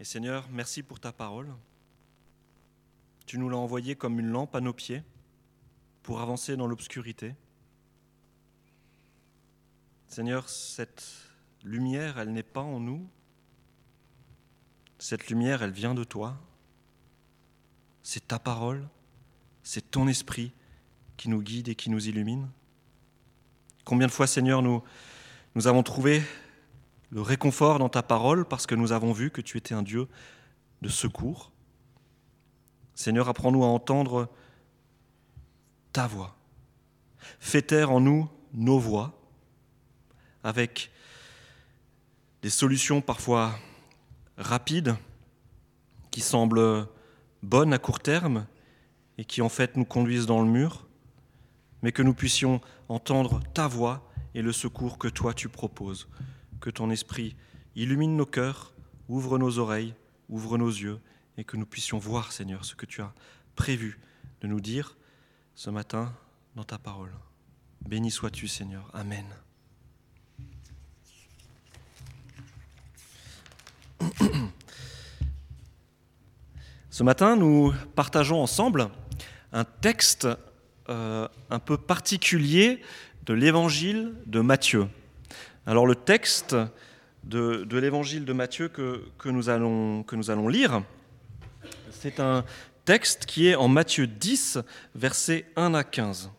Et Seigneur, merci pour ta parole. Tu nous l'as envoyée comme une lampe à nos pieds pour avancer dans l'obscurité. Seigneur, cette lumière, elle n'est pas en nous. Cette lumière, elle vient de toi. C'est ta parole, c'est ton esprit qui nous guide et qui nous illumine. Combien de fois, Seigneur, nous, nous avons trouvé le réconfort dans ta parole parce que nous avons vu que tu étais un Dieu de secours. Seigneur, apprends-nous à entendre ta voix. Fais taire en nous nos voix avec des solutions parfois rapides qui semblent bonnes à court terme et qui en fait nous conduisent dans le mur, mais que nous puissions entendre ta voix et le secours que toi tu proposes. Que ton esprit illumine nos cœurs, ouvre nos oreilles, ouvre nos yeux, et que nous puissions voir, Seigneur, ce que tu as prévu de nous dire ce matin dans ta parole. Béni sois-tu, Seigneur. Amen. Ce matin, nous partageons ensemble un texte euh, un peu particulier de l'évangile de Matthieu. Alors le texte de, l'évangile de Matthieu que, nous allons, lire, c'est un texte qui est en Matthieu 10, versets 1 à 15.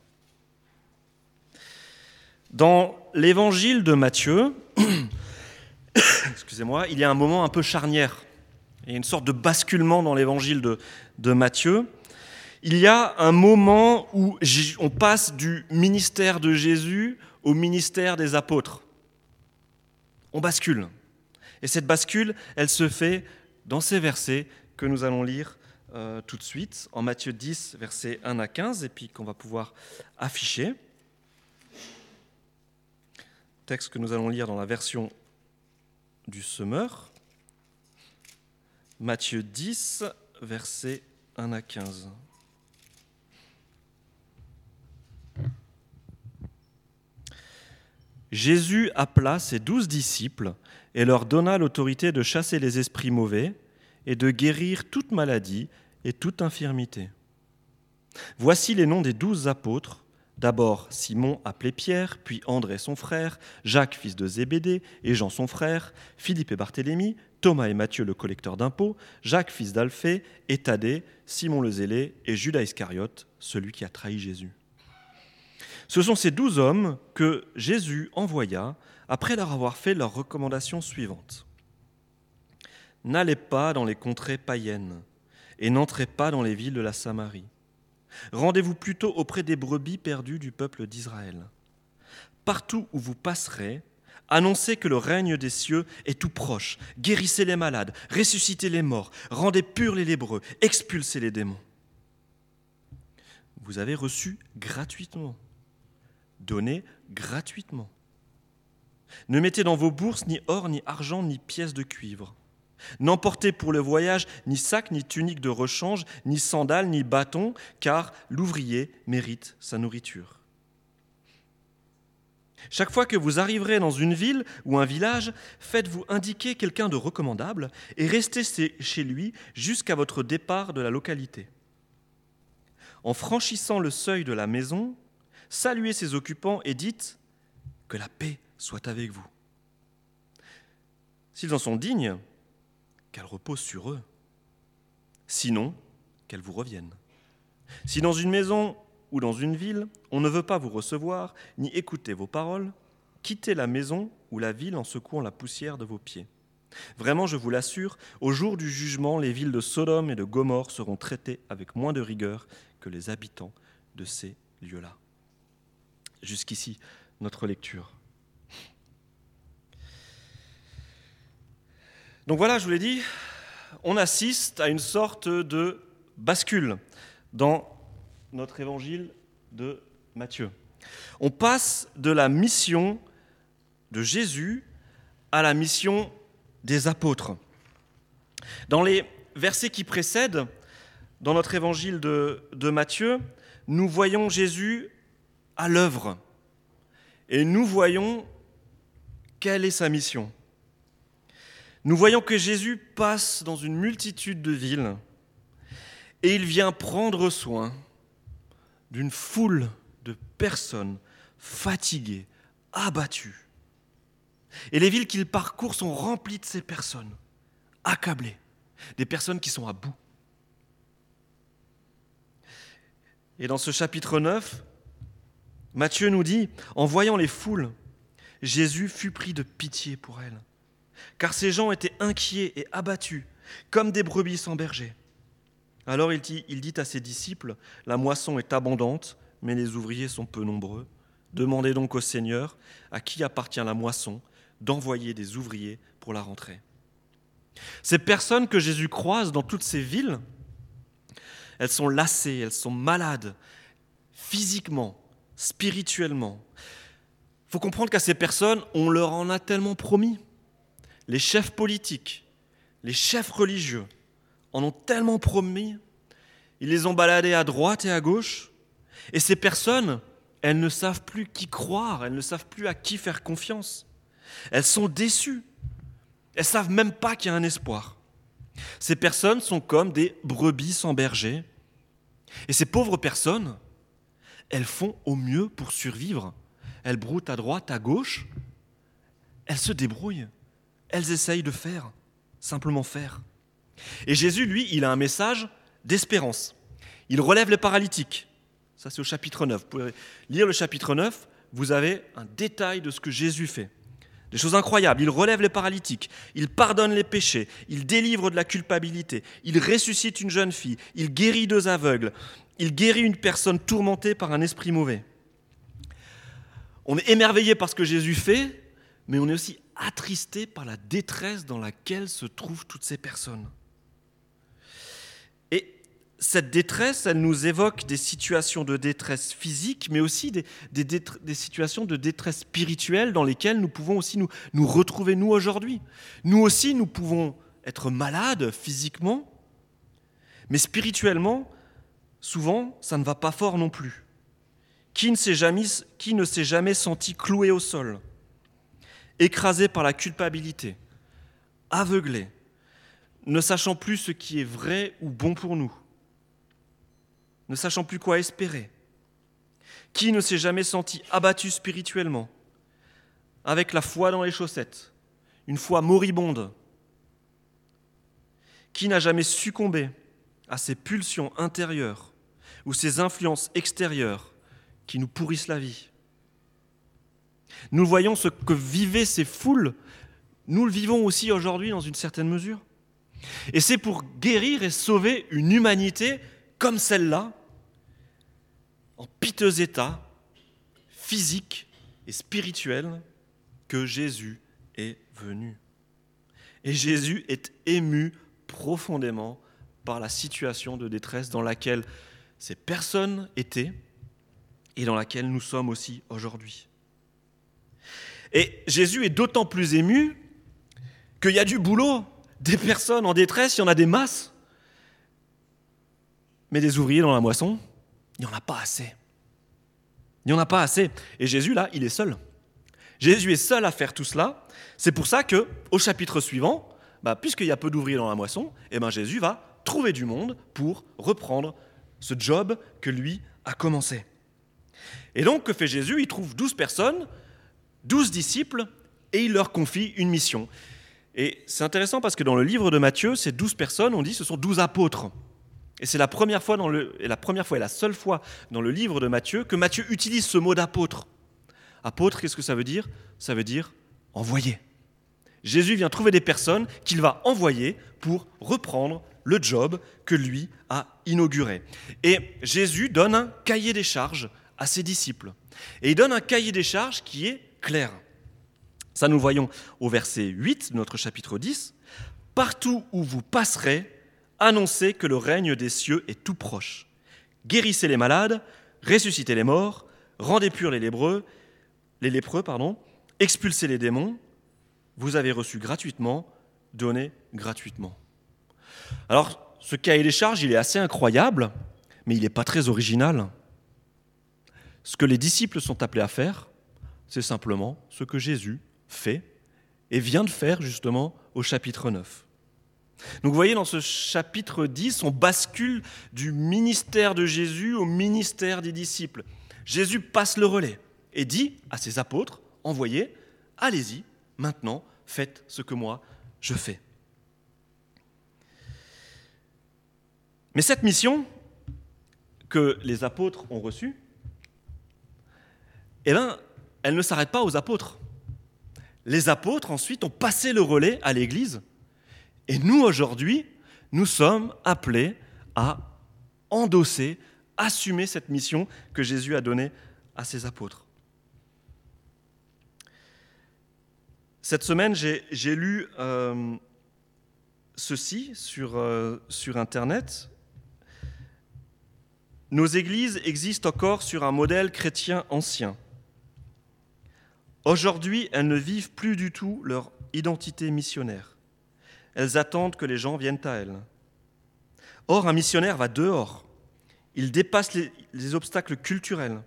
Dans l'évangile de Matthieu, excusez-moi, il y a un moment un peu charnière. Il y a une sorte de basculement dans l'évangile de Matthieu il y a un moment où on passe du ministère de Jésus au ministère des apôtres. On bascule. Et cette bascule, elle se fait dans ces versets que nous allons lire euh, tout de suite, en Matthieu 10, versets 1 à 15, et puis qu'on va pouvoir afficher. Texte que nous allons lire dans la version du semeur. Matthieu 10, versets 1 à 15. Jésus appela ses douze disciples et leur donna l'autorité de chasser les esprits mauvais et de guérir toute maladie et toute infirmité. Voici les noms des douze apôtres. D'abord Simon appelé Pierre, puis André son frère, Jacques fils de Zébédée et Jean son frère, Philippe et Barthélemy, Thomas et Matthieu le collecteur d'impôts, Jacques fils d'Alphée et Thaddée, Simon le zélé et Judas Iscariote, celui qui a trahi Jésus. Ce sont ces douze hommes que Jésus envoya après leur avoir fait leurs recommandations suivantes. N'allez pas dans les contrées païennes et n'entrez pas dans les villes de la Samarie. Rendez-vous plutôt auprès des brebis perdues du peuple d'Israël. Partout où vous passerez, annoncez que le règne des cieux est tout proche. Guérissez les malades, ressuscitez les morts, rendez purs les lébreux, expulsez les démons. Vous avez reçu gratuitement Donnez gratuitement. Ne mettez dans vos bourses ni or, ni argent, ni pièces de cuivre. N'emportez pour le voyage ni sac, ni tunique de rechange, ni sandales, ni bâton, car l'ouvrier mérite sa nourriture. Chaque fois que vous arriverez dans une ville ou un village, faites-vous indiquer quelqu'un de recommandable et restez chez lui jusqu'à votre départ de la localité. En franchissant le seuil de la maison, saluez ses occupants et dites que la paix soit avec vous. S'ils en sont dignes, qu'elle repose sur eux. Sinon, qu'elle vous revienne. Si dans une maison ou dans une ville, on ne veut pas vous recevoir, ni écouter vos paroles, quittez la maison ou la ville en secouant la poussière de vos pieds. Vraiment, je vous l'assure, au jour du jugement, les villes de Sodome et de Gomorre seront traitées avec moins de rigueur que les habitants de ces lieux-là. Jusqu'ici, notre lecture. Donc voilà, je vous l'ai dit, on assiste à une sorte de bascule dans notre évangile de Matthieu. On passe de la mission de Jésus à la mission des apôtres. Dans les versets qui précèdent, dans notre évangile de, de Matthieu, nous voyons Jésus à l'œuvre. Et nous voyons quelle est sa mission. nous voyons que Jésus passe dans une multitude de villes et il vient prendre soin d'une foule de personnes fatiguées, abattues. Et les villes qu'il parcourt sont remplies de ces personnes, accablées, des personnes qui sont à bout. Et dans ce chapitre 9, Matthieu nous dit, en voyant les foules, Jésus fut pris de pitié pour elles, car ces gens étaient inquiets et abattus, comme des brebis sans berger. Alors il dit, à ses disciples, La moisson est abondante, mais les ouvriers sont peu nombreux. Demandez donc au Seigneur, à qui appartient la moisson, d'envoyer des ouvriers pour la rentrée. Ces personnes que Jésus croise dans toutes ces villes, elles sont lassées, elles sont malades, physiquement, spirituellement. Il faut comprendre qu'à ces personnes, on leur en a tellement promis. Les chefs politiques, les chefs religieux en ont tellement promis. Ils les ont baladés à droite et à gauche. Et ces personnes, elles ne savent plus qui croire, elles ne savent plus à qui faire confiance. Elles sont déçues. Elles savent même pas qu'il y a un espoir. Ces personnes sont comme des brebis sans berger. Et ces pauvres personnes, elles font au mieux pour survivre. Elles broutent à droite, à gauche. Elles se débrouillent. Elles essayent de faire, simplement faire. Et Jésus, lui, il a un message d'espérance. Il relève les paralytiques. Ça, c'est au chapitre 9. Vous pouvez lire le chapitre 9, vous avez un détail de ce que Jésus fait. Des choses incroyables. Il relève les paralytiques, il pardonne les péchés, il délivre de la culpabilité, il ressuscite une jeune fille, il guérit deux aveugles, il guérit une personne tourmentée par un esprit mauvais. On est émerveillé par ce que Jésus fait, mais on est aussi attristé par la détresse dans laquelle se trouvent toutes ces personnes cette détresse, elle nous évoque des situations de détresse physique, mais aussi des, situations de détresse spirituelle dans lesquelles nous pouvons aussi nous retrouver, nous, aujourd'hui. Nous aussi, nous pouvons être malades physiquement, mais spirituellement, souvent, ça ne va pas fort non plus. Qui ne s'est jamais, senti cloué au sol, écrasé par la culpabilité, aveuglé, ne sachant plus ce qui est vrai ou bon pour nous ne sachant plus quoi espérer Qui ne s'est jamais senti abattu spirituellement, avec la foi dans les chaussettes, une foi moribonde Qui n'a jamais succombé à ces pulsions intérieures ou ces influences extérieures qui nous pourrissent la vie Nous voyons ce que vivaient ces foules, nous le vivons aussi aujourd'hui dans une certaine mesure. Et c'est pour guérir et sauver une humanité comme celle-là en piteux état physique et spirituel que Jésus est venu. Et Jésus est ému profondément par la situation de détresse dans laquelle ces personnes étaient et dans laquelle nous sommes aussi aujourd'hui. Et Jésus est d'autant plus ému qu'il y a du boulot, des personnes en détresse, il y en a des masses. Mais des ouvriers dans la moisson, il n'y en a pas assez. Il n'y en a pas assez. Et Jésus, là, il est seul. Jésus est seul à faire tout cela. C'est pour ça que, au chapitre suivant, bah, puisqu'il y a peu d'ouvriers dans la moisson, eh ben Jésus va trouver du monde pour reprendre ce job que lui a commencé. Et donc, que fait Jésus? Il trouve douze personnes, douze disciples, et il leur confie une mission. Et c'est intéressant parce que dans le livre de Matthieu, ces douze personnes, on dit ce sont douze apôtres. Et c'est la première fois, dans le, et la première fois et la seule fois dans le livre de Matthieu que Matthieu utilise ce mot d'apôtre. Apôtre, qu'est-ce que ça veut dire? Ça veut dire envoyer. Jésus vient trouver des personnes qu'il va envoyer pour reprendre le job que lui a inauguré. Et Jésus donne un cahier des charges à ses disciples. Et il donne un cahier des charges qui est clair. Ça, nous voyons au verset 8 de notre chapitre 10. Partout où vous passerez, annoncez que le règne des cieux est tout proche. Guérissez les malades, ressuscitez les morts, rendez purs les lépreux, les lépreux, pardon, expulsez les démons. Vous avez reçu gratuitement, donnez gratuitement. Alors, ce cahier des charges, il est assez incroyable, mais il n'est pas très original. Ce que les disciples sont appelés à faire, c'est simplement ce que Jésus fait et vient de faire justement au chapitre 9. Donc vous voyez, dans ce chapitre 10, on bascule du ministère de Jésus au ministère des disciples. Jésus passe le relais et dit à ses apôtres, envoyez, allez-y, maintenant, faites ce que moi je fais. Mais cette mission que les apôtres ont reçue, eh bien, elle ne s'arrête pas aux apôtres. Les apôtres ensuite ont passé le relais à l'Église. Et nous, aujourd'hui, nous sommes appelés à endosser, assumer cette mission que Jésus a donnée à ses apôtres. Cette semaine, j'ai lu euh, ceci sur, euh, sur Internet. Nos églises existent encore sur un modèle chrétien ancien. Aujourd'hui, elles ne vivent plus du tout leur identité missionnaire. Elles attendent que les gens viennent à elles. Or, un missionnaire va dehors. Il dépasse les, les obstacles culturels.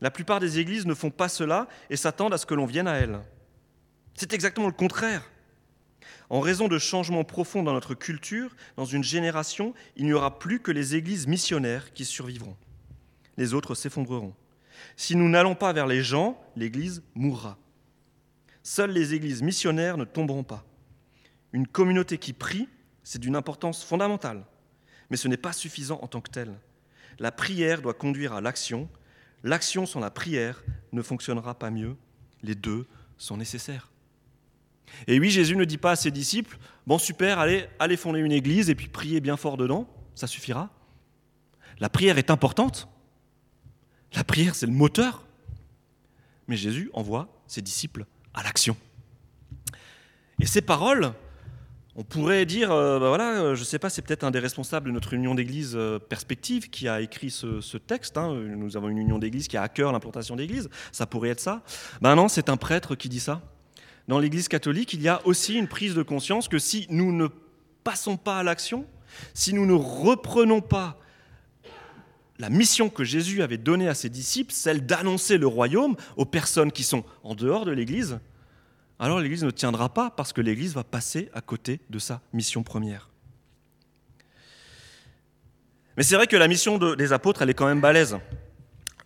La plupart des églises ne font pas cela et s'attendent à ce que l'on vienne à elles. C'est exactement le contraire. En raison de changements profonds dans notre culture, dans une génération, il n'y aura plus que les églises missionnaires qui survivront. Les autres s'effondreront. Si nous n'allons pas vers les gens, l'Église mourra. Seules les églises missionnaires ne tomberont pas. Une communauté qui prie, c'est d'une importance fondamentale, mais ce n'est pas suffisant en tant que tel. La prière doit conduire à l'action. L'action sans la prière ne fonctionnera pas mieux. Les deux sont nécessaires. Et oui, Jésus ne dit pas à ses disciples, bon super, allez, allez fonder une église et puis priez bien fort dedans, ça suffira. La prière est importante. La prière, c'est le moteur. Mais Jésus envoie ses disciples à l'action. Et ces paroles, on pourrait dire, ben voilà, euh, je ne sais pas, c'est peut-être un des responsables de notre union d'église euh, Perspective qui a écrit ce, texte. Hein. Nous avons une union d'église qui a à cœur l'implantation d'église. Ça pourrait être ça. Ben non, c'est un prêtre qui dit ça dans l'Église catholique, il y a aussi une prise de conscience que si nous ne passons pas à l'action, si nous ne reprenons pas la mission que Jésus avait donnée à ses disciples, celle d'annoncer le royaume aux personnes qui sont en dehors de l'Église, alors l'Église ne tiendra pas parce que l'Église va passer à côté de sa mission première. Mais c'est vrai que la mission des apôtres, elle est quand même balèze.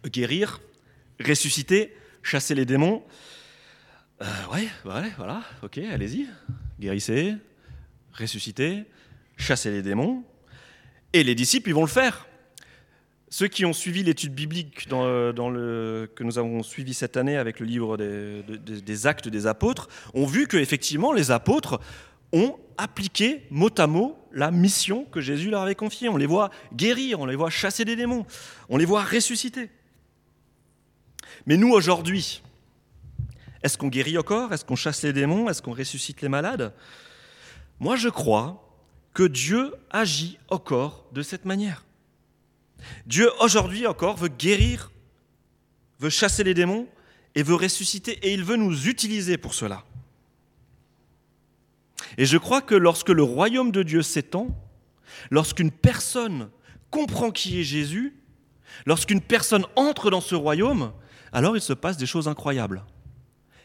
Guérir, ressusciter, chasser les démons, euh, ouais, ouais, voilà, ok, allez-y. Guérissez, ressuscitez, chassez les démons. Et les disciples, ils vont le faire. Ceux qui ont suivi l'étude biblique le, que nous avons suivi cette année avec le livre des, des actes des apôtres, ont vu que effectivement les apôtres ont appliqué mot à mot la mission que Jésus leur avait confiée. On les voit guérir, on les voit chasser des démons, on les voit ressusciter. Mais nous, aujourd'hui, est-ce qu'on guérit encore Est-ce qu'on chasse les démons? Est-ce qu'on ressuscite les malades? Moi, je crois que Dieu agit encore de cette manière. Dieu, aujourd'hui encore, veut guérir, veut chasser les démons et veut ressusciter, et il veut nous utiliser pour cela. Et je crois que lorsque le royaume de Dieu s'étend, lorsqu'une personne comprend qui est Jésus, lorsqu'une personne entre dans ce royaume, alors il se passe des choses incroyables.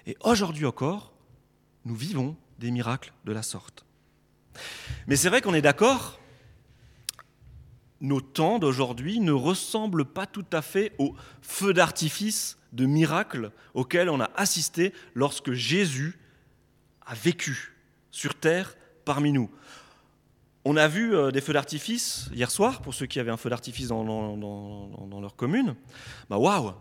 Et aujourd'hui encore, nous vivons des miracles de la sorte. Mais c'est vrai qu'on est d'accord, nos temps d'aujourd'hui ne ressemblent pas tout à fait au feu d'artifice de miracles auxquels on a assisté lorsque Jésus a vécu sur terre parmi nous. On a vu euh, des feux d'artifice hier soir, pour ceux qui avaient un feu d'artifice dans, leur commune. Bah waouh,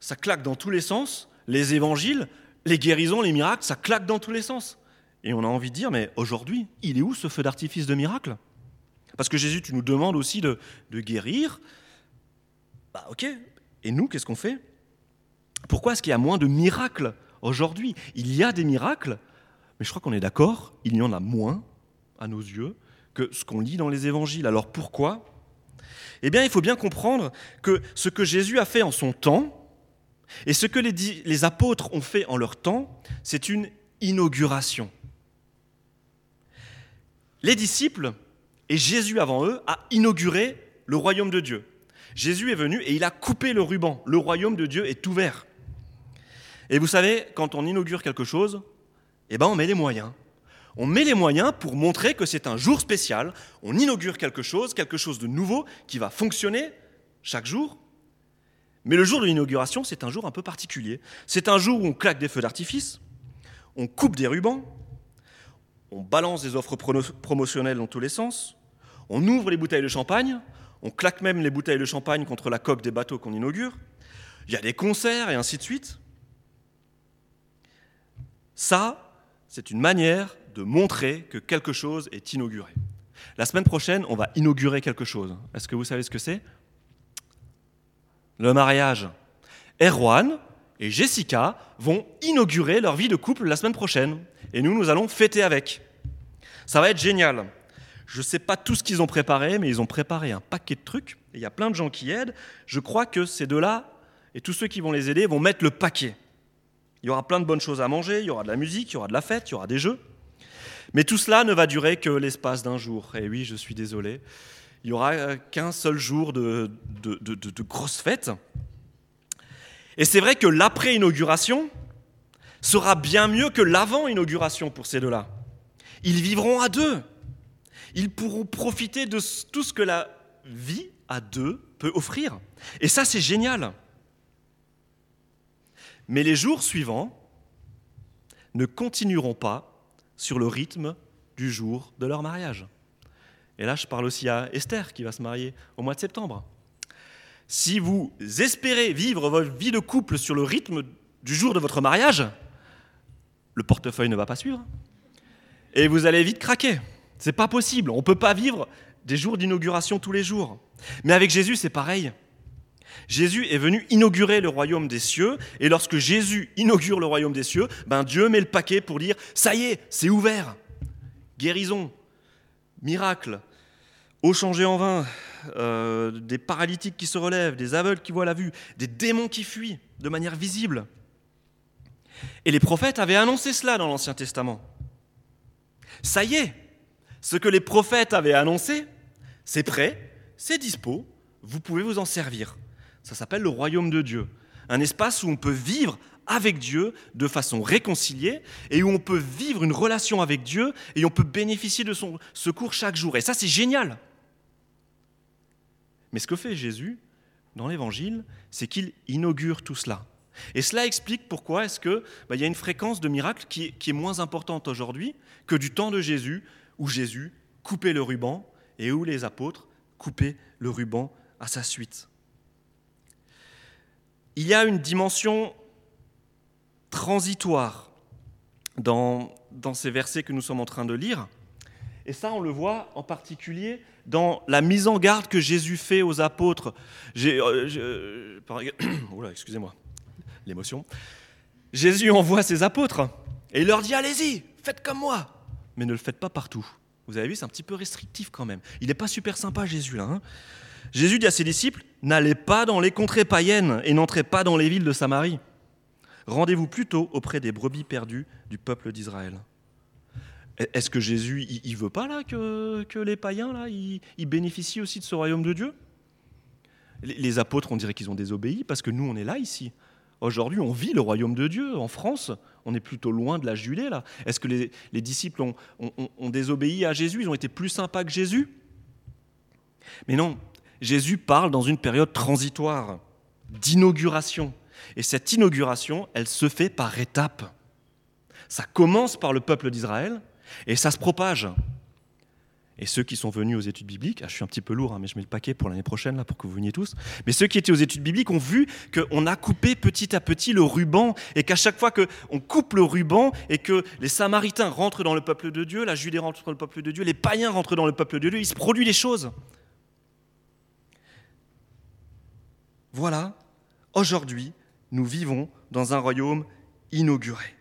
ça claque dans tous les sens. Les évangiles, les guérisons, les miracles, ça claque dans tous les sens. Et on a envie de dire, mais aujourd'hui, il est où ce feu d'artifice de miracle? Parce que Jésus, tu nous demandes aussi de, guérir. Bah ok, et nous, qu'est-ce qu'on fait? Pourquoi est-ce qu'il y a moins de miracles aujourd'hui? Il y a des miracles, mais je crois qu'on est d'accord, il y en a moins, à nos yeux, que ce qu'on lit dans les évangiles. Alors pourquoi? Eh bien, il faut bien comprendre que ce que Jésus a fait en son temps, et ce que les, apôtres ont fait en leur temps, c'est une inauguration. Les disciples et Jésus avant eux a inauguré le royaume de Dieu. Jésus est venu et il a coupé le ruban. Le royaume de Dieu est ouvert. Et vous savez, quand on inaugure quelque chose, eh ben on met les moyens. On met les moyens pour montrer que c'est un jour spécial, on inaugure quelque chose, quelque chose de nouveau qui va fonctionner chaque jour. Mais le jour de l'inauguration, c'est un jour un peu particulier. C'est un jour où on claque des feux d'artifice, on coupe des rubans, on balance des offres promotionnelles dans tous les sens, on ouvre les bouteilles de champagne, on claque même les bouteilles de champagne contre la coque des bateaux qu'on inaugure, il y a des concerts et ainsi de suite. Ça, c'est une manière de montrer que quelque chose est inauguré. La semaine prochaine, on va inaugurer quelque chose. Est-ce que vous savez ce que c'est? Le mariage. Erwan et Jessica vont inaugurer leur vie de couple la semaine prochaine. Et nous, nous allons fêter avec. Ça va être génial. Je ne sais pas tout ce qu'ils ont préparé, mais ils ont préparé un paquet de trucs. Il y a plein de gens qui aident. Je crois que ces deux-là, et tous ceux qui vont les aider, vont mettre le paquet. Il y aura plein de bonnes choses à manger, il y aura de la musique, il y aura de la fête, il y aura des jeux. Mais tout cela ne va durer que l'espace d'un jour. Et oui, je suis désolé. Il n'y aura euh, qu'un seul jour de, grosses fêtes. Et c'est vrai que l'après-inauguration sera bien mieux que l'avant-inauguration pour ces deux-là. Ils vivront à deux. Ils pourront profiter de tout ce que la vie à deux peut offrir. Et ça, c'est génial. Mais les jours suivants ne continueront pas sur le rythme du jour de leur mariage. Et là, je parle aussi à Esther qui va se marier au mois de septembre. Si vous espérez vivre votre vie de couple sur le rythme du jour de votre mariage, le portefeuille ne va pas suivre. Et vous allez vite craquer. C'est pas possible. On ne peut pas vivre des jours d'inauguration tous les jours. Mais avec Jésus, c'est pareil. Jésus est venu inaugurer le royaume des cieux, et lorsque Jésus inaugure le royaume des cieux, ben Dieu met le paquet pour dire ça y est, c'est ouvert. Guérison, miracle, eau changée en vin, euh, des paralytiques qui se relèvent, des aveugles qui voient la vue, des démons qui fuient de manière visible. Et les prophètes avaient annoncé cela dans l'Ancien Testament. Ça y est, ce que les prophètes avaient annoncé, c'est prêt, c'est dispo, vous pouvez vous en servir. Ça s'appelle le royaume de Dieu. Un espace où on peut vivre avec Dieu de façon réconciliée et où on peut vivre une relation avec Dieu et on peut bénéficier de son secours chaque jour. Et ça, c'est génial. Mais ce que fait Jésus dans l'Évangile, c'est qu'il inaugure tout cela. Et cela explique pourquoi est-ce bah, y a une fréquence de miracles qui est moins importante aujourd'hui que du temps de Jésus, où Jésus coupait le ruban et où les apôtres coupaient le ruban à sa suite il y a une dimension transitoire dans ces versets que nous sommes en train de lire. Et ça, on le voit en particulier dans la mise en garde que Jésus fait aux apôtres. Euh, excusez-moi, l'émotion. Jésus envoie ses apôtres et il leur dit Allez-y, faites comme moi, mais ne le faites pas partout. Vous avez vu, c'est un petit peu restrictif quand même. Il n'est pas super sympa, Jésus, là. Hein Jésus dit à ses disciples, n'allez pas dans les contrées païennes et n'entrez pas dans les villes de Samarie. Rendez-vous plutôt auprès des brebis perdues du peuple d'Israël. Est-ce que Jésus, il, veut pas là que, les païens là, ils, bénéficient aussi de ce royaume de Dieu? Les, apôtres, on dirait qu'ils ont désobéi parce que nous, on est là ici. Aujourd'hui, on vit le royaume de Dieu en France. On est plutôt loin de la Judée là. Est-ce que les, disciples ont désobéi à Jésus? Ils ont été plus sympas que Jésus? Mais non, Jésus parle dans une période transitoire, d'inauguration. Et cette inauguration, elle se fait par étapes. Ça commence par le peuple d'Israël et ça se propage. Et ceux qui sont venus aux études bibliques, ah, je suis un petit peu lourd, hein, mais je mets le paquet pour l'année prochaine là, pour que vous veniez tous. Mais ceux qui étaient aux études bibliques ont vu qu'on a coupé petit à petit le ruban et qu'à chaque fois qu'on coupe le ruban et que les Samaritains rentrent dans le peuple de Dieu, la Judée rentre dans le peuple de Dieu, les païens rentrent dans le peuple de Dieu, il se produit des choses. Voilà, aujourd'hui, nous vivons dans un royaume inauguré.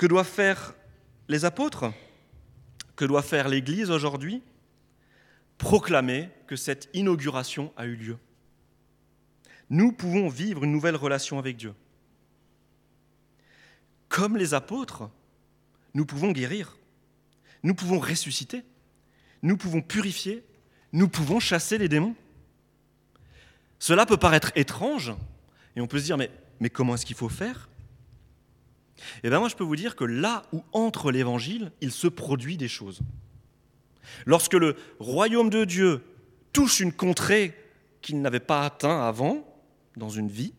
Que doivent faire les apôtres? Que doit faire l'Église aujourd'hui? Proclamer que cette inauguration a eu lieu. Nous pouvons vivre une nouvelle relation avec Dieu. Comme les apôtres, nous pouvons guérir, nous pouvons ressusciter, nous pouvons purifier, nous pouvons chasser les démons. Cela peut paraître étrange, et on peut se dire, mais, mais comment est-ce qu'il faut faire? Eh bien moi je peux vous dire que là où entre l'évangile, il se produit des choses. Lorsque le royaume de Dieu touche une contrée qu'il n'avait pas atteint avant dans une vie,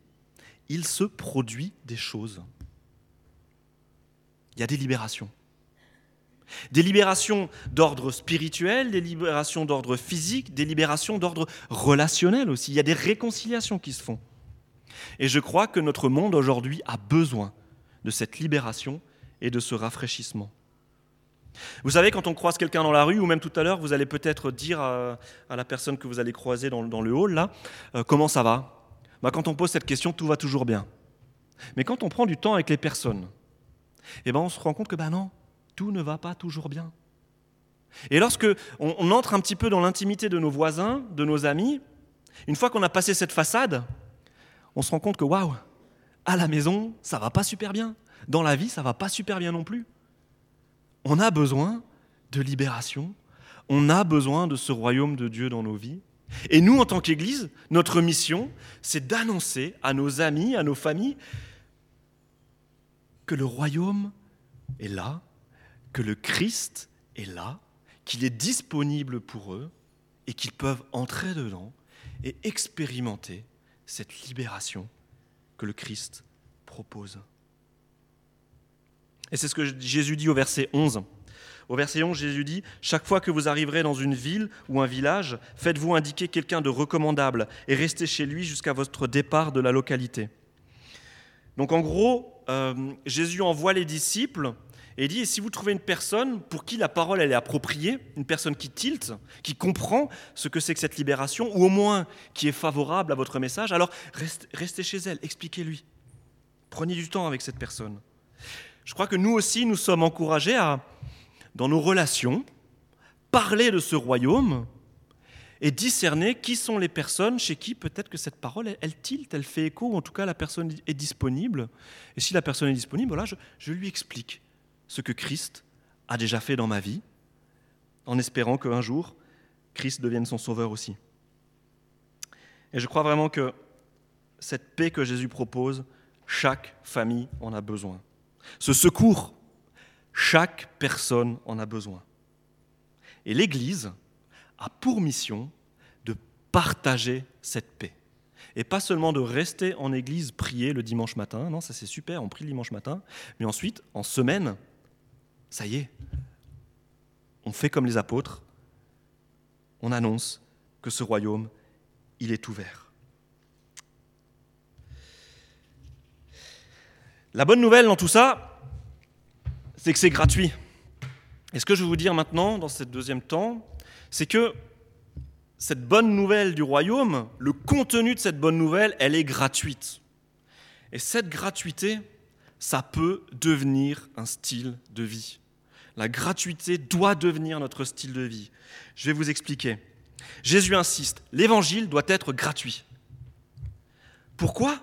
il se produit des choses. Il y a des libérations. Des libérations d'ordre spirituel, des libérations d'ordre physique, des libérations d'ordre relationnel aussi. Il y a des réconciliations qui se font. Et je crois que notre monde aujourd'hui a besoin de cette libération et de ce rafraîchissement. Vous savez, quand on croise quelqu'un dans la rue, ou même tout à l'heure, vous allez peut-être dire à, la personne que vous allez croiser dans, le hall, là, euh, comment ça va? Bah, Quand on pose cette question, tout va toujours bien. Mais quand on prend du temps avec les personnes, eh ben, on se rend compte que bah non, tout ne va pas toujours bien. Et lorsque on, entre un petit peu dans l'intimité de nos voisins, de nos amis, une fois qu'on a passé cette façade, on se rend compte que waouh, à la maison, ça va pas super bien. Dans la vie, ça va pas super bien non plus. On a besoin de libération, on a besoin de ce royaume de Dieu dans nos vies. Et nous, en tant qu'Église, notre mission, c'est d'annoncer à nos amis, à nos familles, que le royaume est là, que le Christ est là, qu'il est disponible pour eux et qu'ils peuvent entrer dedans et expérimenter cette libération que le Christ propose. Et c'est ce que Jésus dit au verset 11. Au verset 11, Jésus dit, Chaque fois que vous arriverez dans une ville ou un village, faites-vous indiquer quelqu'un de recommandable et restez chez lui jusqu'à votre départ de la localité. Donc en gros, euh, Jésus envoie les disciples et dit, si vous trouvez une personne pour qui la parole elle est appropriée, une personne qui tilte, qui comprend ce que c'est que cette libération, ou au moins qui est favorable à votre message, alors restez chez elle, expliquez-lui. Prenez du temps avec cette personne. Je crois que nous aussi, nous sommes encouragés à, dans nos relations, parler de ce royaume et discerner qui sont les personnes chez qui peut-être que cette parole, elle, tilte, elle fait écho, ou en tout cas la personne est disponible. Et si la personne est disponible, voilà, je lui explique ce que Christ a déjà fait dans ma vie, en espérant qu'un jour, Christ devienne son sauveur aussi. Et je crois vraiment que cette paix que Jésus propose, chaque famille en a besoin. Ce secours, chaque personne en a besoin. Et l'Église a pour mission de partager cette paix. Et pas seulement de rester en Église prier le dimanche matin, non, ça c'est super, on prie le dimanche matin, mais ensuite, en semaine, ça y est, on fait comme les apôtres, on annonce que ce royaume, il est ouvert. La bonne nouvelle dans tout ça, c'est que c'est gratuit. Et ce que je vais vous dire maintenant, dans ce deuxième temps, c'est que cette bonne nouvelle du royaume, le contenu de cette bonne nouvelle, elle est gratuite. Et cette gratuité, ça peut devenir un style de vie. La gratuité doit devenir notre style de vie. Je vais vous expliquer. Jésus insiste, l'évangile doit être gratuit. Pourquoi?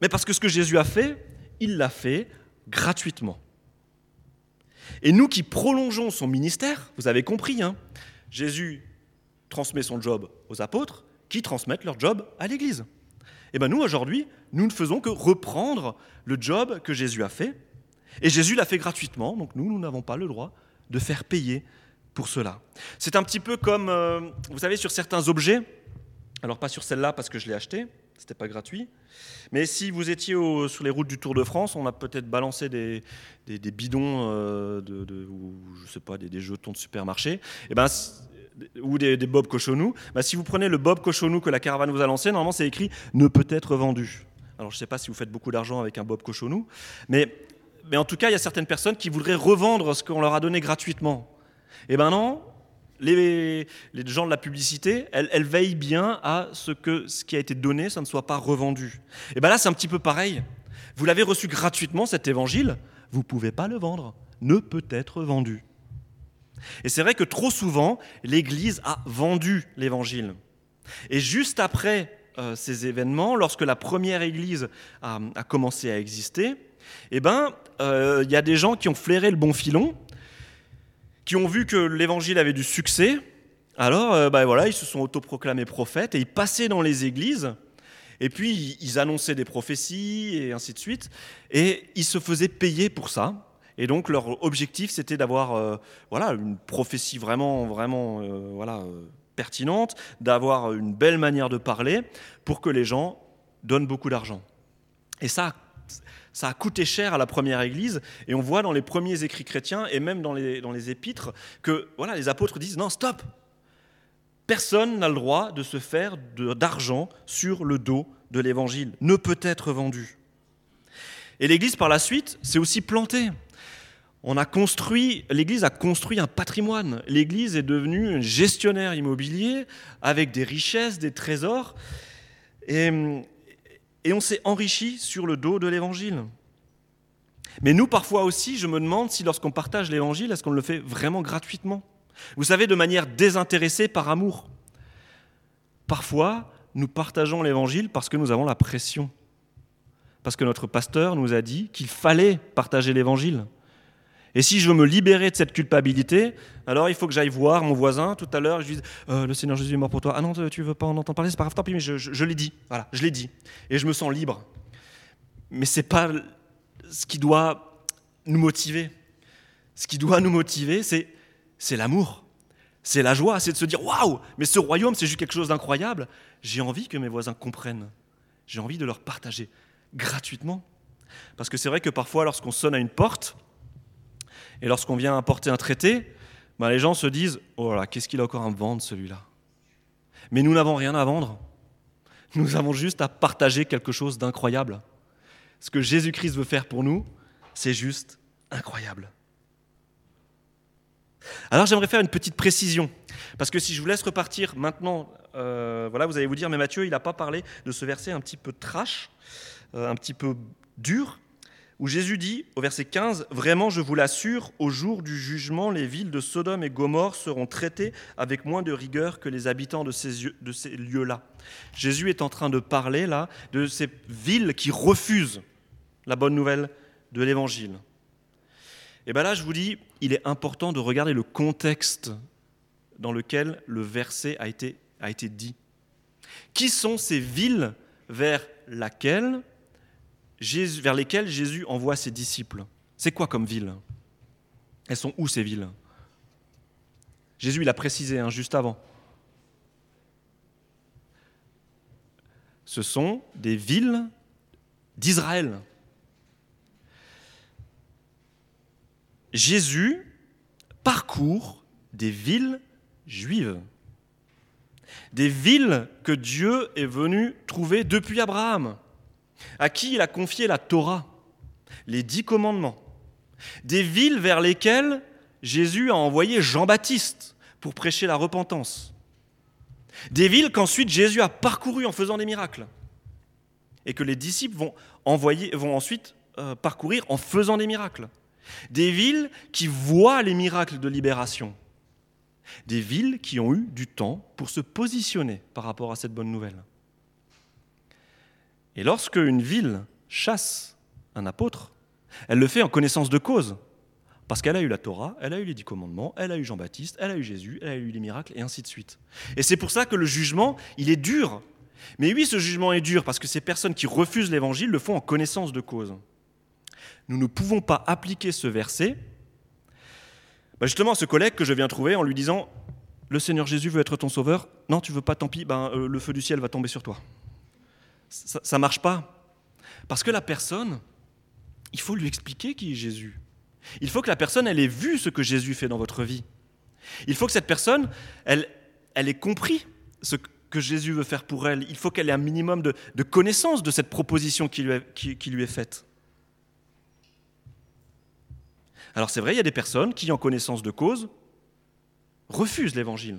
Mais parce que ce que Jésus a fait, il l'a fait gratuitement. Et nous qui prolongeons son ministère, vous avez compris, hein, Jésus transmet son job aux apôtres, qui transmettent leur job à l'Église. Et bien nous, aujourd'hui, nous ne faisons que reprendre le job que Jésus a fait et Jésus l'a fait gratuitement, donc nous, nous n'avons pas le droit de faire payer pour cela. C'est un petit peu comme, euh, vous savez, sur certains objets, alors pas sur celle-là parce que je l'ai acheté, c'était pas gratuit, mais si vous étiez sur les routes du Tour de France, on a peut-être balancé des, des, bidons euh, ou je sais pas, des, jetons de supermarché, et eh ben, ou des, Bob Cochonou, bah, si vous prenez le Bob Cochonou que la caravane vous a lancé, normalement c'est écrit ne peut être vendu. Alors je ne sais pas si vous faites beaucoup d'argent avec un Bob Cochonou, mais mais en tout cas, il y a certaines personnes qui voudraient revendre ce qu'on leur a donné gratuitement. Eh bien non, les, gens de la publicité, elles, veillent bien à ce que ce qui a été donné, ça ne soit pas revendu. Et eh bien là, c'est un petit peu pareil. Vous l'avez reçu gratuitement, cet évangile, vous ne pouvez pas le vendre, ne peut être vendu. Et c'est vrai que trop souvent, l'Église a vendu l'évangile. Et juste après euh, ces événements, lorsque la première Église a commencé à exister, eh bien, il euh, y a des gens qui ont flairé le bon filon, qui ont vu que l'évangile avait du succès. Alors, euh, bah, voilà, ils se sont autoproclamés prophètes et ils passaient dans les églises Et puis, ils annonçaient des prophéties et ainsi de suite. Et ils se faisaient payer pour ça. Et donc, leur objectif, c'était d'avoir euh, voilà, une prophétie vraiment, vraiment voilà, pertinente, d'avoir une belle manière de parler pour que les gens donnent beaucoup d'argent. Et ça, ça a coûté cher à la première Église. Et on voit dans les premiers écrits chrétiens et même dans les, épîtres que voilà, les apôtres disent non, stop Personne n'a le droit de se faire d'argent sur le dos de l'Évangile, ne peut être vendu. Et l'Église, par la suite, s'est aussi plantée. On a construit, l'Église a construit un patrimoine. L'Église est devenue un gestionnaire immobilier avec des richesses, des trésors. Et, et on s'est enrichi sur le dos de l'Évangile. Mais nous, parfois aussi, je me demande si lorsqu'on partage l'Évangile, est-ce qu'on le fait vraiment gratuitement? Vous savez, de manière désintéressée par amour. Parfois, nous partageons l'Évangile parce que nous avons la pression. Parce que notre pasteur nous a dit qu'il fallait partager l'Évangile. Et si je veux me libérer de cette culpabilité, alors il faut que j'aille voir mon voisin tout à l'heure, je lui dis euh, Le Seigneur Jésus est mort pour toi. Ah non, tu veux pas en entendre parler, c'est pas grave, tant pis, mais je, l'ai dit. Voilà, je l'ai dit. Et je me sens libre. Mais ce n'est pas ce qui doit nous motiver. Ce qui doit nous motiver, c'est c'est l'amour, c'est la joie, c'est de se dire waouh, mais ce royaume, c'est juste quelque chose d'incroyable. J'ai envie que mes voisins comprennent. J'ai envie de leur partager gratuitement. Parce que c'est vrai que parfois, lorsqu'on sonne à une porte et lorsqu'on vient apporter un traité, ben les gens se disent oh là, qu'est-ce qu'il a encore à me vendre celui-là? Mais nous n'avons rien à vendre. Nous avons juste à partager quelque chose d'incroyable. Ce que Jésus-Christ veut faire pour nous, c'est juste incroyable. Alors j'aimerais faire une petite précision, parce que si je vous laisse repartir maintenant, euh, voilà, vous allez vous dire, mais Mathieu, il n'a pas parlé de ce verset un petit peu trash, euh, un petit peu dur, où Jésus dit au verset 15, Vraiment, je vous l'assure, au jour du jugement, les villes de Sodome et Gomorre seront traitées avec moins de rigueur que les habitants de ces, lieux-là. Jésus est en train de parler là de ces villes qui refusent la bonne nouvelle de l'Évangile. Et bien là, je vous dis, il est important de regarder le contexte dans lequel le verset a été dit. Qui sont ces villes vers, laquelle Vers lesquelles Jésus envoie ses disciples C'est quoi comme ville? Elles sont où ces villes? Jésus, il a précisé hein, juste avant. Ce sont des villes d'Israël. Jésus parcourt des villes juives. Des villes que Dieu est venu trouver depuis Abraham, à qui il a confié la Torah, les dix commandements. Des villes vers lesquelles Jésus a envoyé Jean-Baptiste pour prêcher la repentance. Des villes qu'ensuite Jésus a parcourues en faisant des miracles. Et que les disciples vont, envoyer, vont ensuite euh, parcourir en faisant des miracles. Des villes qui voient les miracles de libération. Des villes qui ont eu du temps pour se positionner par rapport à cette bonne nouvelle. Et lorsque une ville chasse un apôtre, elle le fait en connaissance de cause. Parce qu'elle a eu la Torah, elle a eu les dix commandements, elle a eu Jean-Baptiste, elle a eu Jésus, elle a eu les miracles, et ainsi de suite. Et c'est pour ça que le jugement, il est dur. Mais oui, ce jugement est dur, parce que ces personnes qui refusent l'évangile le font en connaissance de cause nous ne pouvons pas appliquer ce verset bah, justement à ce collègue que je viens trouver en lui disant Le Seigneur Jésus veut être ton sauveur. Non, tu veux pas, tant pis, ben, euh, le feu du ciel va tomber sur toi. Ça ne marche pas. Parce que la personne, il faut lui expliquer qui est Jésus. Il faut que la personne, elle ait vu ce que Jésus fait dans votre vie. Il faut que cette personne, elle, elle ait compris ce que Jésus veut faire pour elle. Il faut qu'elle ait un minimum de, connaissance de cette proposition qui lui qui lui est faite. Alors c'est vrai, il y a des personnes qui, en connaissance de cause, refusent l'évangile.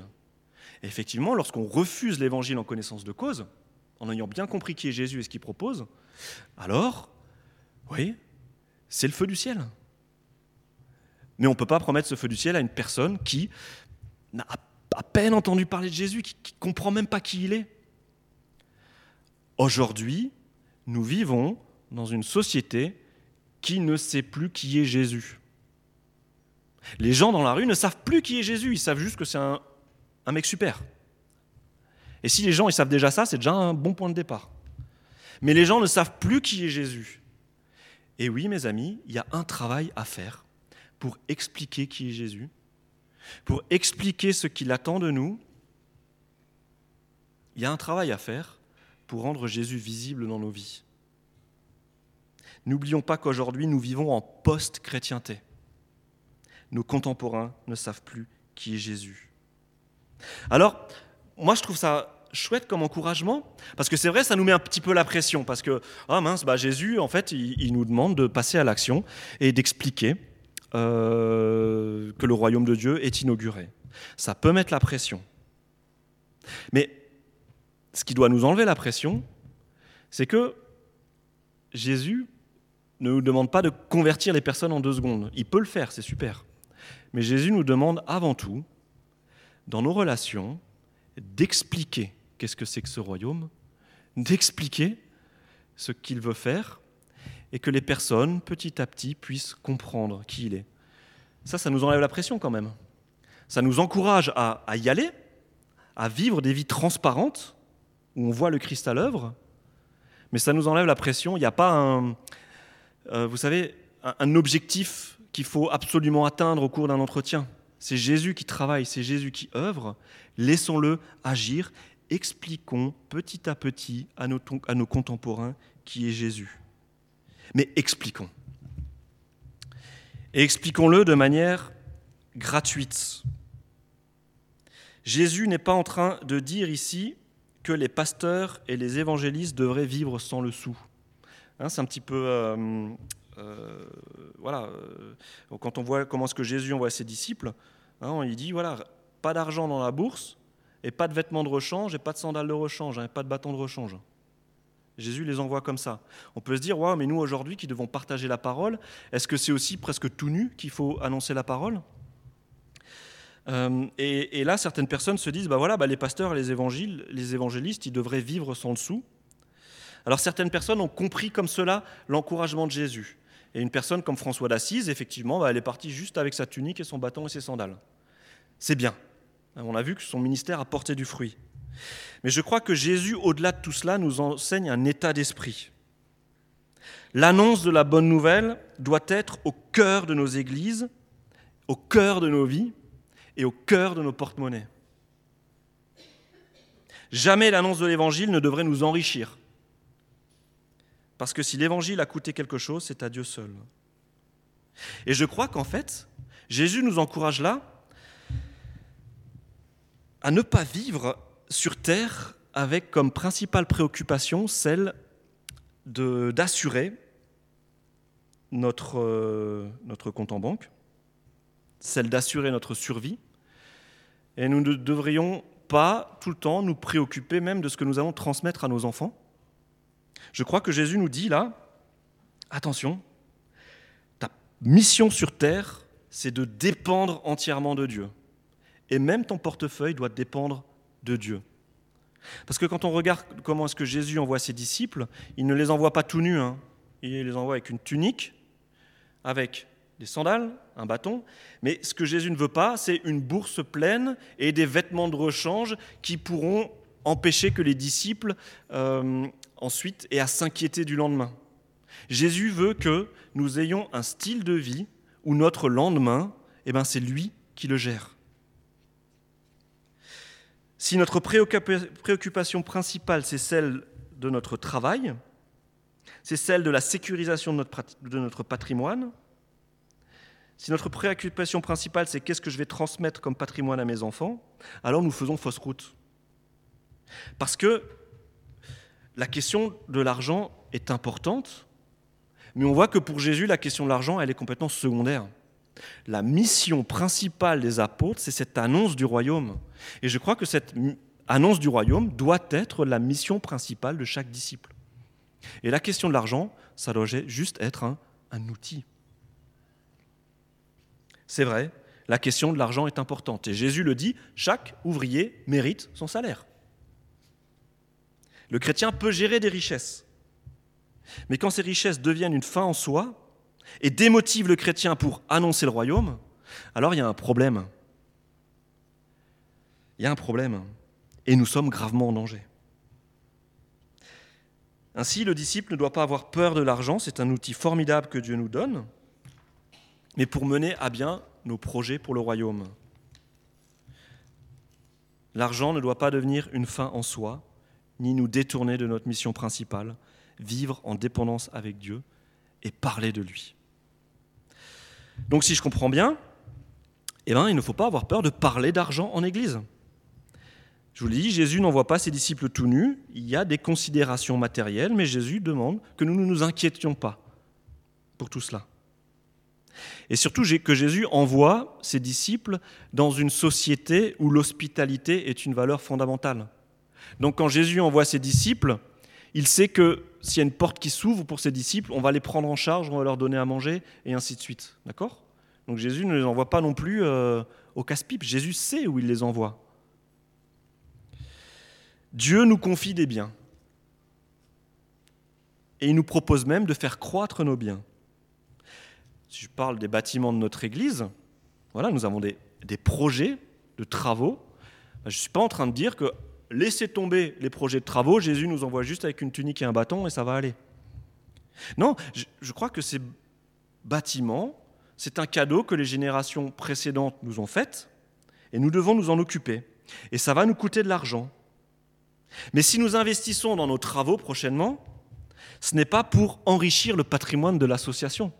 Effectivement, lorsqu'on refuse l'évangile en connaissance de cause, en ayant bien compris qui est Jésus et ce qu'il propose, alors, oui, c'est le feu du ciel. Mais on ne peut pas promettre ce feu du ciel à une personne qui n'a à peine entendu parler de Jésus, qui ne comprend même pas qui il est. Aujourd'hui, nous vivons dans une société qui ne sait plus qui est Jésus. Les gens dans la rue ne savent plus qui est Jésus, ils savent juste que c'est un, mec super. Et si les gens ils savent déjà ça, c'est déjà un bon point de départ. Mais les gens ne savent plus qui est Jésus. Et oui, mes amis, il y a un travail à faire pour expliquer qui est Jésus, pour expliquer ce qu'il attend de nous. Il y a un travail à faire pour rendre Jésus visible dans nos vies. N'oublions pas qu'aujourd'hui, nous vivons en post-chrétienté. Nos contemporains ne savent plus qui est Jésus. Alors, moi, je trouve ça chouette comme encouragement, parce que c'est vrai, ça nous met un petit peu la pression, parce que, ah mince, bah Jésus, en fait, il, nous demande de passer à l'action et d'expliquer euh, que le royaume de Dieu est inauguré. Ça peut mettre la pression. Mais ce qui doit nous enlever la pression, c'est que Jésus ne nous demande pas de convertir les personnes en deux secondes. Il peut le faire, c'est super. Mais Jésus nous demande avant tout, dans nos relations, d'expliquer qu'est-ce que c'est que ce royaume, d'expliquer ce qu'il veut faire, et que les personnes, petit à petit, puissent comprendre qui il est. Ça, ça nous enlève la pression quand même. Ça nous encourage à, y aller, à vivre des vies transparentes, où on voit le Christ à l'œuvre, mais ça nous enlève la pression. Il n'y a pas un, euh, vous savez, un objectif qu'il faut absolument atteindre au cours d'un entretien. C'est Jésus qui travaille, c'est Jésus qui œuvre. Laissons-le agir. Expliquons petit à petit à nos, contemporains qui est Jésus. Mais expliquons. Et expliquons-le de manière gratuite. Jésus n'est pas en train de dire ici que les pasteurs et les évangélistes devraient vivre sans le sou. Hein, c'est un petit peu. Euh, voilà. Euh, quand on voit comment est-ce que Jésus envoie ses disciples, hein, il dit voilà, pas d'argent dans la bourse, et pas de vêtements de rechange, et pas de sandales de rechange, et hein, pas de bâton de rechange. Jésus les envoie comme ça. On peut se dire, ouais, mais nous aujourd'hui qui devons partager la parole, est-ce que c'est aussi presque tout nu qu'il faut annoncer la parole? Et, là, certaines personnes se disent, bah voilà, bah les pasteurs les, évangiles, les évangélistes, ils devraient vivre sans le sou. Alors certaines personnes ont compris comme cela l'encouragement de Jésus. Et une personne comme François d'Assise, effectivement, bah, elle est partie juste avec sa tunique et son bâton et ses sandales. C'est bien. On a vu que son ministère a porté du fruit. Mais je crois que Jésus, au-delà de tout cela, nous enseigne un état d'esprit. L'annonce de la bonne nouvelle doit être au cœur de nos églises, au cœur de nos vies et au cœur de nos porte-monnaies. Jamais l'annonce de l'Évangile ne devrait nous enrichir. Parce que si l'évangile a coûté quelque chose, c'est à Dieu seul. Et je crois qu'en fait, Jésus nous encourage là à ne pas vivre sur terre avec comme principale préoccupation celle d'assurer notre, euh, notre compte en banque, celle d'assurer notre survie. Et nous ne devrions pas tout le temps nous préoccuper même de ce que nous allons transmettre à nos enfants je crois que Jésus nous dit là, attention, ta mission sur terre, c'est de dépendre entièrement de Dieu. Et même ton portefeuille doit dépendre de Dieu. Parce que quand on regarde comment est-ce que Jésus envoie ses disciples, il ne les envoie pas tout nus. Hein. Il les envoie avec une tunique, avec des sandales, un bâton. Mais ce que Jésus ne veut pas, c'est une bourse pleine et des vêtements de rechange qui pourront empêcher que les disciples euh, ensuite et à s'inquiéter du lendemain. Jésus veut que nous ayons un style de vie où notre lendemain, eh ben, c'est lui qui le gère. Si notre préoccupation principale, c'est celle de notre travail, c'est celle de la sécurisation de notre, de notre patrimoine, si notre préoccupation principale, c'est qu'est-ce que je vais transmettre comme patrimoine à mes enfants, alors nous faisons fausse route. Parce que la question de l'argent est importante, mais on voit que pour Jésus, la question de l'argent, elle est complètement secondaire. La mission principale des apôtres, c'est cette annonce du royaume. Et je crois que cette annonce du royaume doit être la mission principale de chaque disciple. Et la question de l'argent, ça doit juste être un, outil. C'est vrai, la question de l'argent est importante. Et Jésus le dit, chaque ouvrier mérite son salaire. Le chrétien peut gérer des richesses. Mais quand ces richesses deviennent une fin en soi et démotivent le chrétien pour annoncer le royaume, alors il y a un problème. Il y a un problème. Et nous sommes gravement en danger. Ainsi, le disciple ne doit pas avoir peur de l'argent, c'est un outil formidable que Dieu nous donne, mais pour mener à bien nos projets pour le royaume. L'argent ne doit pas devenir une fin en soi, ni nous détourner de notre mission principale, vivre en dépendance avec Dieu et parler de lui. Donc si je comprends bien, eh ben, il ne faut pas avoir peur de parler d'argent en Église. Je vous l'ai dit, Jésus n'envoie pas ses disciples tout nus, il y a des considérations matérielles, mais Jésus demande que nous ne nous inquiétions pas pour tout cela. Et surtout que Jésus envoie ses disciples dans une société où l'hospitalité est une valeur fondamentale. Donc quand Jésus envoie ses disciples, il sait que s'il y a une porte qui s'ouvre pour ses disciples, on va les prendre en charge, on va leur donner à manger, et ainsi de suite. D'accord? Donc Jésus ne les envoie pas non plus euh, au casse-pipe. Jésus sait où il les envoie. Dieu nous confie des biens. Et il nous propose même de faire croître nos biens. Si je parle des bâtiments de notre Église, voilà, nous avons des, des projets de travaux. Je ne suis pas en train de dire que laissez tomber les projets de travaux, Jésus nous envoie juste avec une tunique et un bâton et ça va aller. Non, je, crois que ces bâtiments, c'est un cadeau que les générations précédentes nous ont fait et nous devons nous en occuper. Et ça va nous coûter de l'argent. Mais si nous investissons dans nos travaux prochainement, ce n'est pas pour enrichir le patrimoine de l'association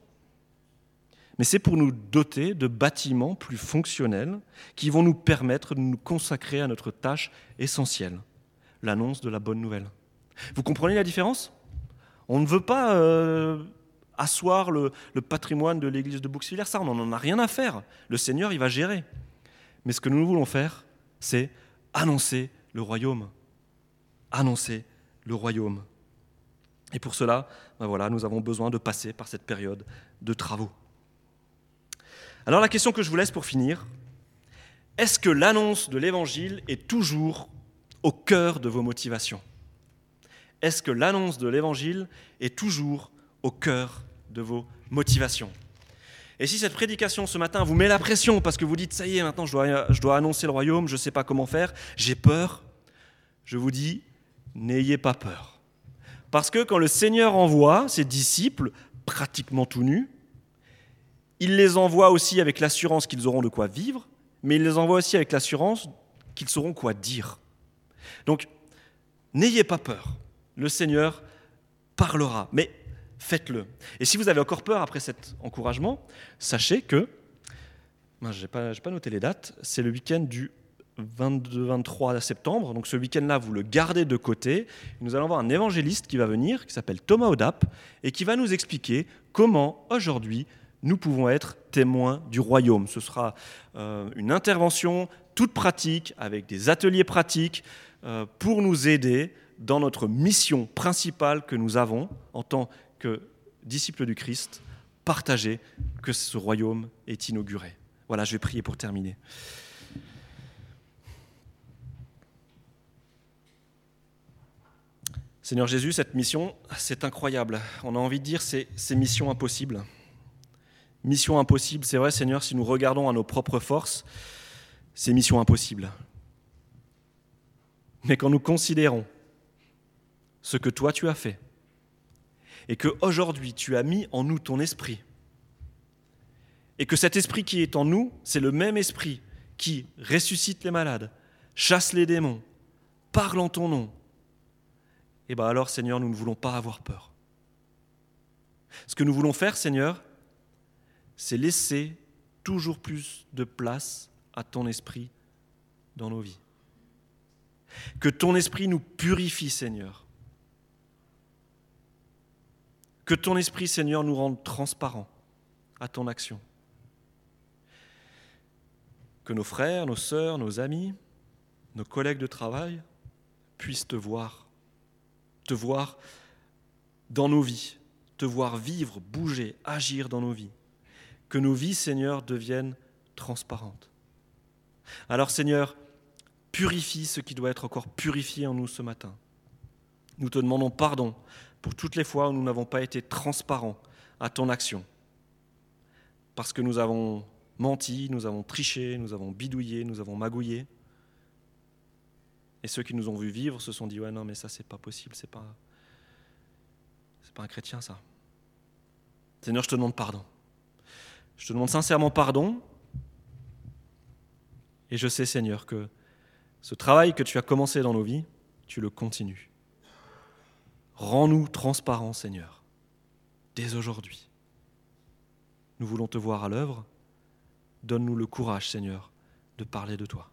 mais c'est pour nous doter de bâtiments plus fonctionnels qui vont nous permettre de nous consacrer à notre tâche essentielle, l'annonce de la bonne nouvelle. Vous comprenez la différence? On ne veut pas euh, asseoir le, patrimoine de l'église de Bouxwiller, ça, on n'en a rien à faire. Le Seigneur, il va gérer. Mais ce que nous voulons faire, c'est annoncer le royaume. Annoncer le royaume. Et pour cela, ben voilà, nous avons besoin de passer par cette période de travaux. Alors la question que je vous laisse pour finir, est-ce que l'annonce de l'Évangile est toujours au cœur de vos motivations? Est-ce que l'annonce de l'Évangile est toujours au cœur de vos motivations? Et si cette prédication ce matin vous met la pression parce que vous dites, ça y est, maintenant je dois, annoncer le royaume, je ne sais pas comment faire, j'ai peur, je vous dis, n'ayez pas peur. Parce que quand le Seigneur envoie ses disciples, pratiquement tout nus, il les envoie aussi avec l'assurance qu'ils auront de quoi vivre, mais il les envoie aussi avec l'assurance qu'ils sauront quoi dire. Donc, n'ayez pas peur. Le Seigneur parlera, mais faites-le. Et si vous avez encore peur après cet encouragement, sachez que, je n'ai pas, noté les dates, c'est le week-end du 22-23 septembre. Donc ce week-end-là, vous le gardez de côté. Nous allons avoir un évangéliste qui va venir, qui s'appelle Thomas Odap, et qui va nous expliquer comment aujourd'hui nous pouvons être témoins du royaume. Ce sera euh, une intervention toute pratique, avec des ateliers pratiques, euh, pour nous aider dans notre mission principale que nous avons en tant que disciples du Christ, partager que ce royaume est inauguré. Voilà, je vais prier pour terminer. Seigneur Jésus, cette mission, c'est incroyable. On a envie de dire c'est, c'est mission impossible. Mission impossible, c'est vrai Seigneur, si nous regardons à nos propres forces, c'est mission impossible. Mais quand nous considérons ce que toi tu as fait, et que aujourd'hui tu as mis en nous ton esprit, et que cet esprit qui est en nous, c'est le même esprit qui ressuscite les malades, chasse les démons, parle en ton nom, eh bien alors Seigneur, nous ne voulons pas avoir peur. Ce que nous voulons faire, Seigneur, c'est laisser toujours plus de place à ton esprit dans nos vies. Que ton esprit nous purifie, Seigneur. Que ton esprit, Seigneur, nous rende transparents à ton action. Que nos frères, nos sœurs, nos amis, nos collègues de travail puissent te voir, te voir dans nos vies, te voir vivre, bouger, agir dans nos vies que nos vies, Seigneur, deviennent transparentes. Alors, Seigneur, purifie ce qui doit être encore purifié en nous ce matin. Nous te demandons pardon pour toutes les fois où nous n'avons pas été transparents à ton action. Parce que nous avons menti, nous avons triché, nous avons bidouillé, nous avons magouillé. Et ceux qui nous ont vus vivre se sont dit Ouais, non, mais ça, c'est pas possible, c'est pas. pas un chrétien, ça. Seigneur, je te demande pardon. Je te demande sincèrement pardon. Et je sais, Seigneur, que ce travail que tu as commencé dans nos vies, tu le continues. Rends-nous transparents, Seigneur, dès aujourd'hui. Nous voulons te voir à l'œuvre. Donne-nous le courage, Seigneur, de parler de toi.